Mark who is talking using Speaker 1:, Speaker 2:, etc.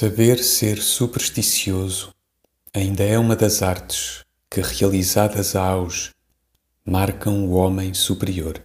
Speaker 1: Saber ser supersticioso ainda é uma das artes que, realizadas a auge, marcam o homem superior.